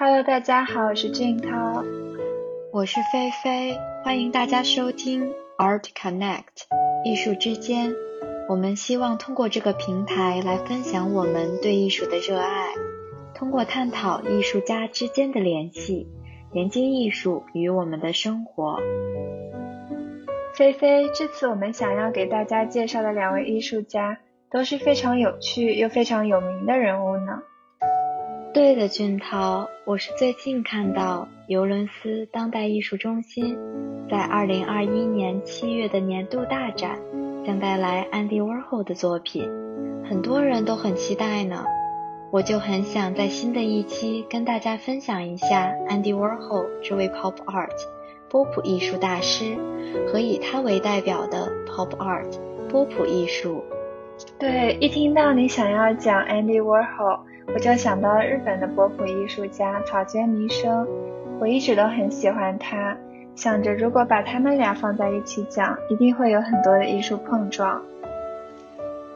Hello，大家好，我是俊涛，我是菲菲，欢迎大家收听 Art Connect 艺术之间。我们希望通过这个平台来分享我们对艺术的热爱，通过探讨艺术家之间的联系，连接艺术与我们的生活。菲菲，这次我们想要给大家介绍的两位艺术家都是非常有趣又非常有名的人物呢。对的，俊涛，我是最近看到尤伦斯当代艺术中心在二零二一年七月的年度大展将带来安迪沃霍的作品，很多人都很期待呢。我就很想在新的一期跟大家分享一下 andy werho 这位 pop art 波普艺术大师和以他为代表的 pop art 波普艺术。对，一听到你想要讲 Andy Warhol。我就想到日本的波普艺术家草间弥生，我一直都很喜欢他，想着如果把他们俩放在一起讲，一定会有很多的艺术碰撞。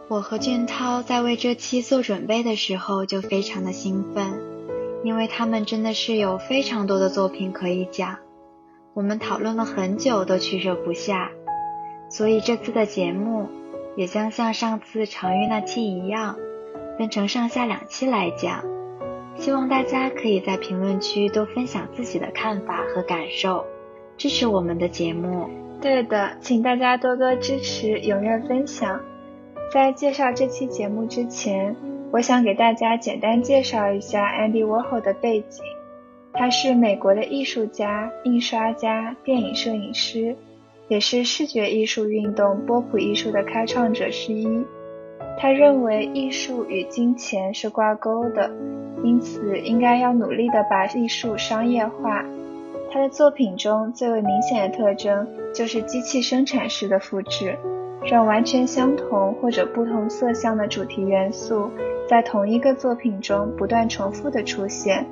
我和俊涛在为这期做准备的时候就非常的兴奋，因为他们真的是有非常多的作品可以讲，我们讨论了很久都取舍不下，所以这次的节目也将像上次常玉那期一样。分成上下两期来讲，希望大家可以在评论区多分享自己的看法和感受，支持我们的节目。对的，请大家多多支持，踊跃分享。在介绍这期节目之前，我想给大家简单介绍一下 Andy Warhol 的背景。他是美国的艺术家、印刷家、电影摄影师，也是视觉艺术运动波普艺术的开创者之一。他认为艺术与金钱是挂钩的，因此应该要努力的把艺术商业化。他的作品中最为明显的特征就是机器生产式的复制，让完全相同或者不同色相的主题元素在同一个作品中不断重复的出现。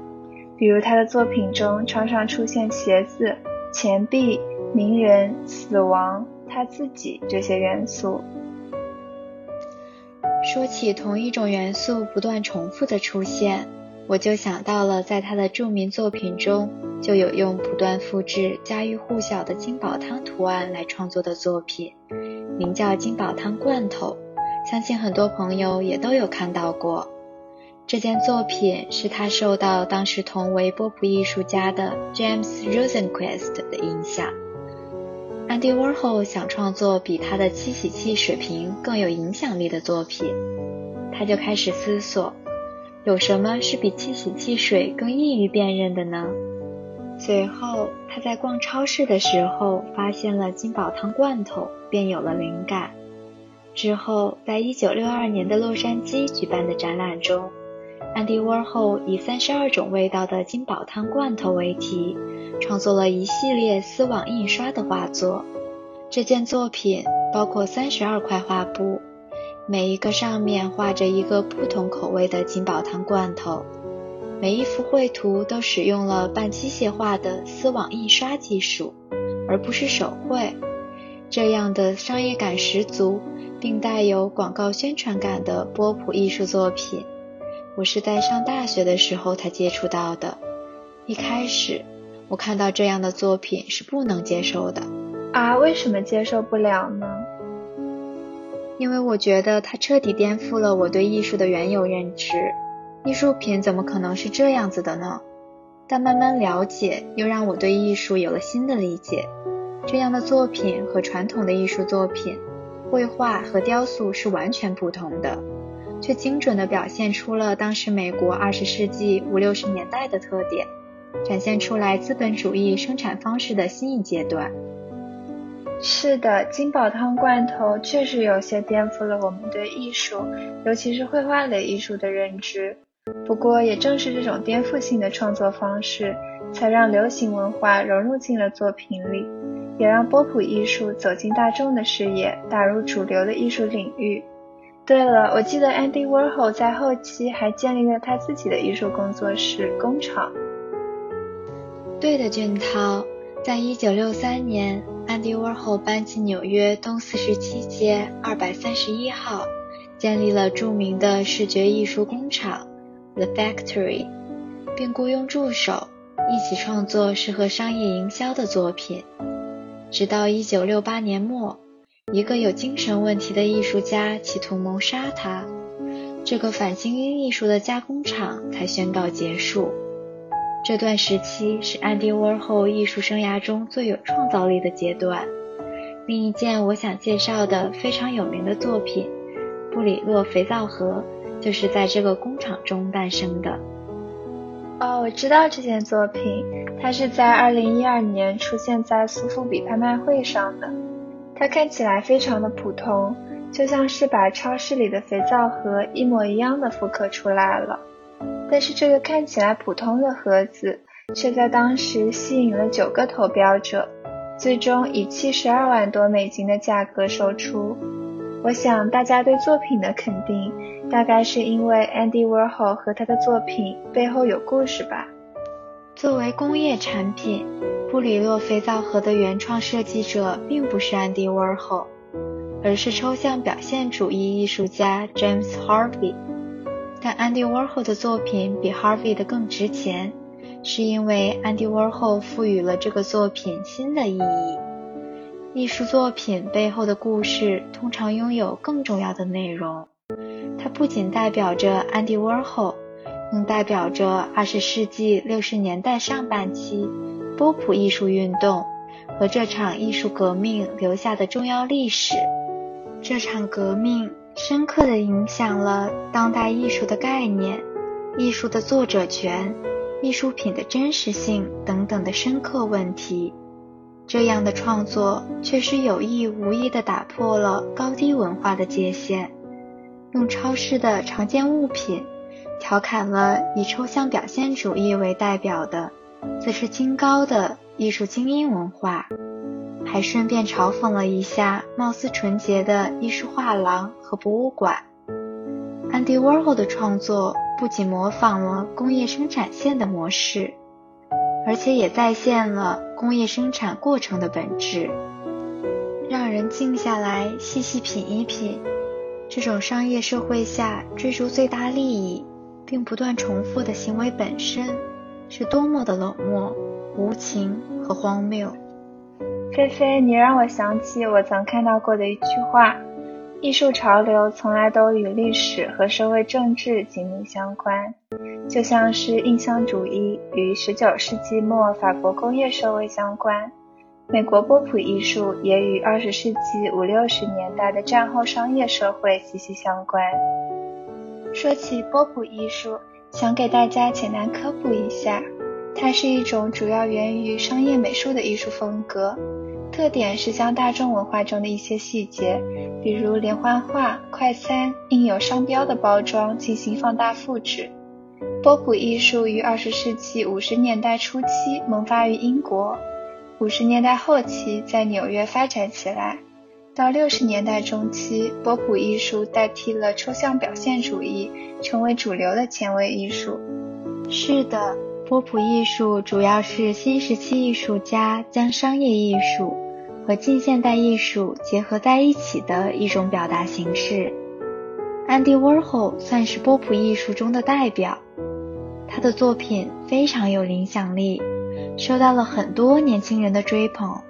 比如他的作品中常常出现鞋子、钱币、名人、死亡、他自己这些元素。说起同一种元素不断重复的出现，我就想到了在他的著名作品中就有用不断复制家喻户晓的金宝汤图案来创作的作品，名叫金宝汤罐头，相信很多朋友也都有看到过。这件作品是他受到当时同为波普艺术家的 James Rosenquist 的影响。Andy Warhol 想创作比他的七喜器水瓶更有影响力的作品，他就开始思索，有什么是比七喜汽水更易于辨认的呢？随后他在逛超市的时候发现了金宝汤罐头，便有了灵感。之后，在一九六二年的洛杉矶举办的展览中安迪沃尔后以三十二种味道的金宝汤罐头为题。创作了一系列丝网印刷的画作。这件作品包括三十二块画布，每一个上面画着一个不同口味的金宝汤罐头。每一幅绘图都使用了半机械化的丝网印刷技术，而不是手绘。这样的商业感十足，并带有广告宣传感的波普艺术作品，我是在上大学的时候才接触到的。一开始。我看到这样的作品是不能接受的啊！为什么接受不了呢？因为我觉得它彻底颠覆了我对艺术的原有认知。艺术品怎么可能是这样子的呢？但慢慢了解，又让我对艺术有了新的理解。这样的作品和传统的艺术作品，绘画和雕塑是完全不同的，却精准地表现出了当时美国二十世纪五六十年代的特点。展现出来资本主义生产方式的新一阶段。是的，金宝汤罐头确实有些颠覆了我们对艺术，尤其是绘画类艺术的认知。不过，也正是这种颠覆性的创作方式，才让流行文化融入进了作品里，也让波普艺术走进大众的视野，打入主流的艺术领域。对了，我记得 Andy Warhol 在后期还建立了他自己的艺术工作室工厂。对的，俊涛，在一九六三年，，Andy Warhol 搬进纽约东四十七街二百三十一号，建立了著名的视觉艺术工厂 The Factory，并雇佣助手一起创作适合商业营销的作品。直到1968年末，一个有精神问题的艺术家企图谋杀他，这个反精英艺术的加工厂才宣告结束。这段时期是安迪沃霍艺术生涯中最有创造力的阶段。另一件我想介绍的非常有名的作品——布里洛肥皂盒，就是在这个工厂中诞生的。哦，我知道这件作品，它是在2012年出现在苏富比拍卖会上的。它看起来非常的普通，就像是把超市里的肥皂盒一模一样的复刻出来了。但是这个看起来普通的盒子，却在当时吸引了九个投标者。最终以七十二万多美金的价格售出。我想大家对作品的肯定，大概是因为 Andy Warhol 和他的作品背后有故事吧。作为工业产品，布里洛肥皂盒的原创设计者并不是 Andy Warhol，而是抽象表现主义艺术家 James Harvey。但 Andy Warhol 的作品比 Harvey 的更值钱。是因为安迪沃霍赋予了这个作品新的意义。艺术作品背后的故事通常拥有更重要的内容。它不仅代表着安迪沃霍，更代表着二十世纪六十年代上半期波普艺术运动和这场艺术革命留下的重要历史。这场革命深刻地影响了当代艺术的概念、艺术的作者权。艺术品的真实性等等的深刻问题，这样的创作确实有意无意地打破了高低文化的界限，用超市的常见物品调侃了以抽象表现主义为代表的自视清高的艺术精英文化，还顺便嘲讽了一下貌似纯洁的艺术画廊和博物馆。Andy Warhol 的创作。不仅模仿了工业生产线的模式，而且也再现了工业生产过程的本质，让人静下来细细品一品，这种商业社会下追逐最大利益并不断重复的行为本身，是多么的冷漠、无情和荒谬。菲菲，你让我想起我曾看到过的一句话。艺术潮流从来都与历史和社会政治紧密相关，就像是印象主义与十九世纪末法国工业社会相关，美国波普艺术也与二十世纪五六十年代的战后商业社会息息相关。说起波普艺术，想给大家简单科普一下，它是一种主要源于商业美术的艺术风格。特点是将大众文化中的一些细节，比如连环画、快餐、印有商标的包装进行放大复制。波普艺术于二十世纪五十年代初期萌发于英国，五十年代后期在纽约发展起来。到六十年代中期，波普艺术代替了抽象表现主义，成为主流的前卫艺术。是的。波普艺术主要是新时期艺术家将商业艺术和近现代艺术结合在一起的一种表达形式。安迪沃霍算是波普艺术中的代表，他的作品非常有影响力，受到了很多年轻人的追捧，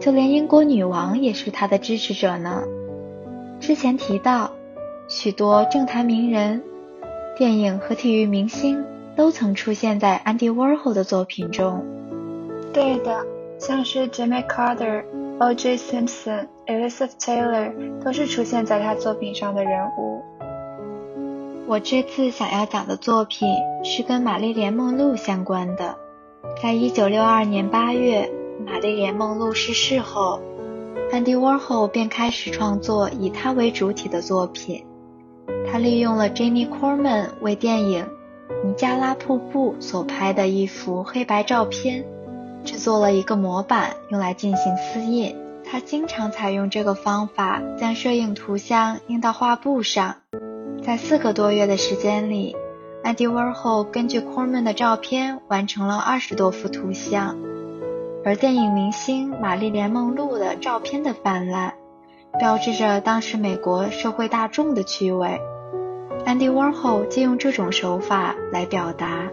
就连英国女王也是他的支持者呢。之前提到，许多政坛名人、电影和体育明星。都曾出现在 Andy Warhol 的作品中。对的，像是 Jimmy Carter、O.J. Simpson、Elizabeth Taylor 都是出现在他作品上的人物。我这次想要讲的作品是跟玛丽莲梦露相关的。在一九六二年八月，玛丽莲梦露逝世后，Andy Warhol 便开始创作以她为主体的作品。他利用了 Jenny Corman 为电影。尼加拉瀑布所拍的一幅黑白照片，制作了一个模板用来进行撕印。他经常采用这个方法，将摄影图像印到画布上。在四个多月的时间里，安迪沃霍根据 Corman 的照片完成了二十多幅图像。而电影明星玛丽莲梦露的照片的泛滥，标志着当时美国社会大众的趣味。Andy Warhol 借用这种手法来表达，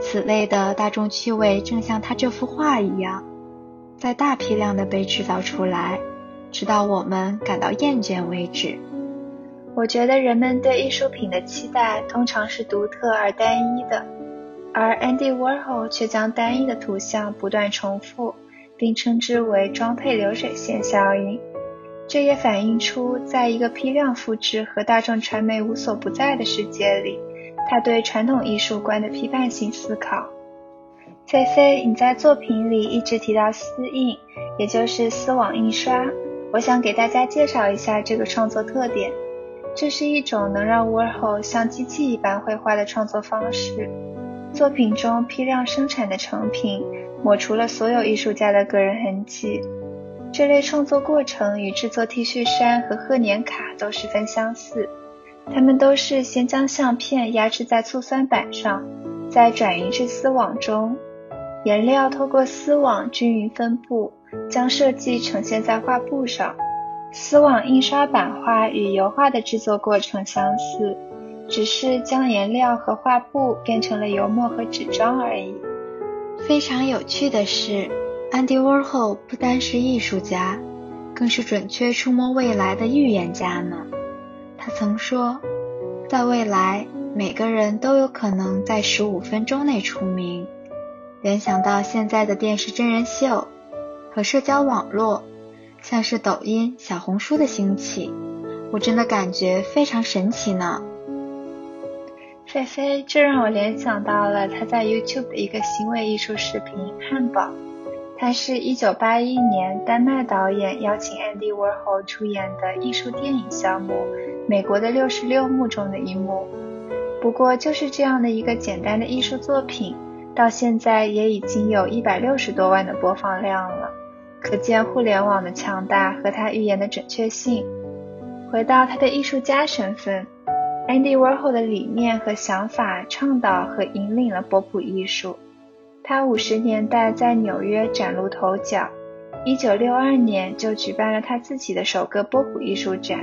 此类的大众趣味正像他这幅画一样，在大批量的被制造出来，直到我们感到厌倦为止。我觉得人们对艺术品的期待通常是独特而单一的，而 Andy Warhol 却将单一的图像不断重复，并称之为装配流水线效应。这也反映出，在一个批量复制和大众传媒无所不在的世界里，他对传统艺术观的批判性思考。菲菲，你在作品里一直提到丝印，也就是丝网印刷，我想给大家介绍一下这个创作特点。这是一种能让 Warhol 像机器一般绘画的创作方式。作品中批量生产的成品抹除了所有艺术家的个人痕迹。这类创作过程与制作 T 恤衫和贺年卡都十分相似。它们都是先将相片压制在醋酸板上，再转移至丝网中，颜料透过丝网均匀分布，将设计呈现在画布上。丝网印刷版画与油画的制作过程相似，只是将颜料和画布变成了油墨和纸张而已。非常有趣的是。安迪沃霍不单是艺术家，更是准确触摸未来的预言家呢。他曾说，在未来，每个人都有可能在十五分钟内出名。联想到现在的电视真人秀和社交网络，像是抖音、小红书的兴起，我真的感觉非常神奇呢。菲菲，这让我联想到了他在 YouTube 的一个行为艺术视频《汉堡》。它是一九八一年丹麦导演邀请 Andy Warhol 出演的艺术电影项目《美国的六十六幕》中的一幕。不过，就是这样的一个简单的艺术作品，到现在也已经有一百六十多万的播放量了，可见互联网的强大和他预言的准确性。回到他的艺术家身份，Andy Warhol 的理念和想法倡导和引领了波普艺术。他五十年代在纽约崭露头角，一九六二年就举办了他自己的首个波普艺术展。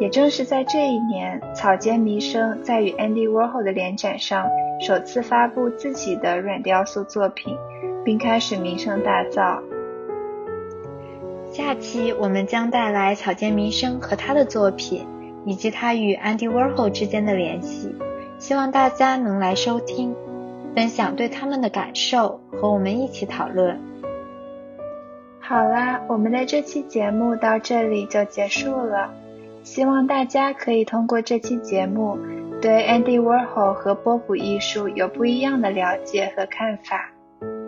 也正是在这一年，草间弥生在与 Andy Warhol 的联展上首次发布自己的软雕塑作品，并开始名声大噪。下期我们将带来草间弥生和他的作品，以及他与 Andy Warhol 之间的联系，希望大家能来收听。分享对他们的感受，和我们一起讨论。好啦，我们的这期节目到这里就结束了。希望大家可以通过这期节目，对 Andy Warhol 和波普艺术有不一样的了解和看法。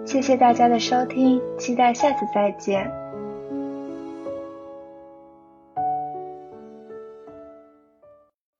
谢谢大家的收听，期待下次再见。